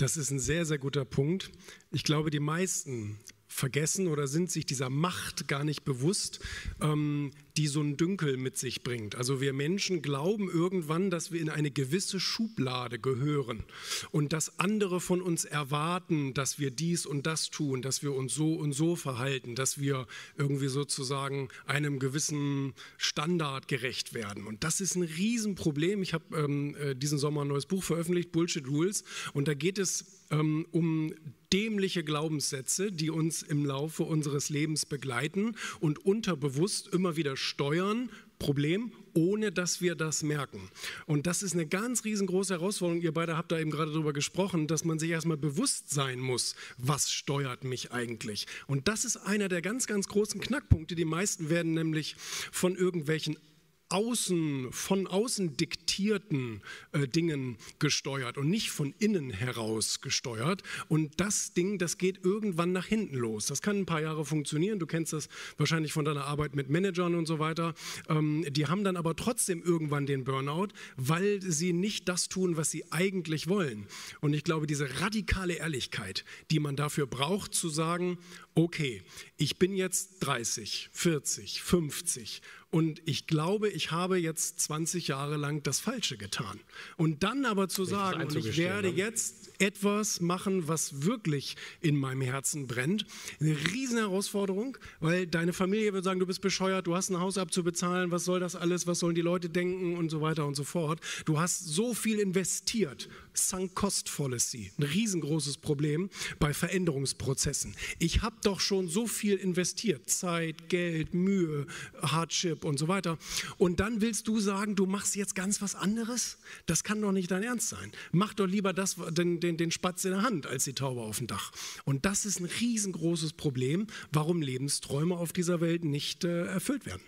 Das ist ein sehr, sehr guter Punkt. Ich glaube, die meisten vergessen oder sind sich dieser Macht gar nicht bewusst, ähm, die so ein Dünkel mit sich bringt. Also wir Menschen glauben irgendwann, dass wir in eine gewisse Schublade gehören und dass andere von uns erwarten, dass wir dies und das tun, dass wir uns so und so verhalten, dass wir irgendwie sozusagen einem gewissen Standard gerecht werden. Und das ist ein Riesenproblem. Ich habe ähm, äh, diesen Sommer ein neues Buch veröffentlicht, Bullshit Rules, und da geht es ähm, um dämliche Glaubenssätze, die uns im Laufe unseres Lebens begleiten und unterbewusst immer wieder steuern, Problem, ohne dass wir das merken. Und das ist eine ganz riesengroße Herausforderung. Ihr beide habt da eben gerade darüber gesprochen, dass man sich erstmal bewusst sein muss, was steuert mich eigentlich. Und das ist einer der ganz, ganz großen Knackpunkte. Die meisten werden nämlich von irgendwelchen außen, von außen diktierten äh, Dingen gesteuert und nicht von innen heraus gesteuert. Und das Ding, das geht irgendwann nach hinten los. Das kann ein paar Jahre funktionieren. Du kennst das wahrscheinlich von deiner Arbeit mit Managern und so weiter. Ähm, die haben dann aber trotzdem irgendwann den Burnout, weil sie nicht das tun, was sie eigentlich wollen. Und ich glaube, diese radikale Ehrlichkeit, die man dafür braucht, zu sagen, okay, ich bin jetzt 30, 40, 50 und ich glaube, ich habe jetzt 20 Jahre lang das Falsche getan. Und dann aber zu sagen, ich werde ne? jetzt etwas machen, was wirklich in meinem Herzen brennt, eine riesen Herausforderung, weil deine Familie wird sagen, du bist bescheuert, du hast ein Haus abzubezahlen, was soll das alles, was sollen die Leute denken und so weiter und so fort. Du hast so viel investiert, sunk cost fallacy, ein riesengroßes Problem bei Veränderungsprozessen. Ich habe doch schon so viel investiert, Zeit, Geld, Mühe, Hardship, und so weiter. Und dann willst du sagen, du machst jetzt ganz was anderes? Das kann doch nicht dein Ernst sein. Mach doch lieber das, den, den, den Spatz in der Hand als die Taube auf dem Dach. Und das ist ein riesengroßes Problem, warum Lebensträume auf dieser Welt nicht äh, erfüllt werden.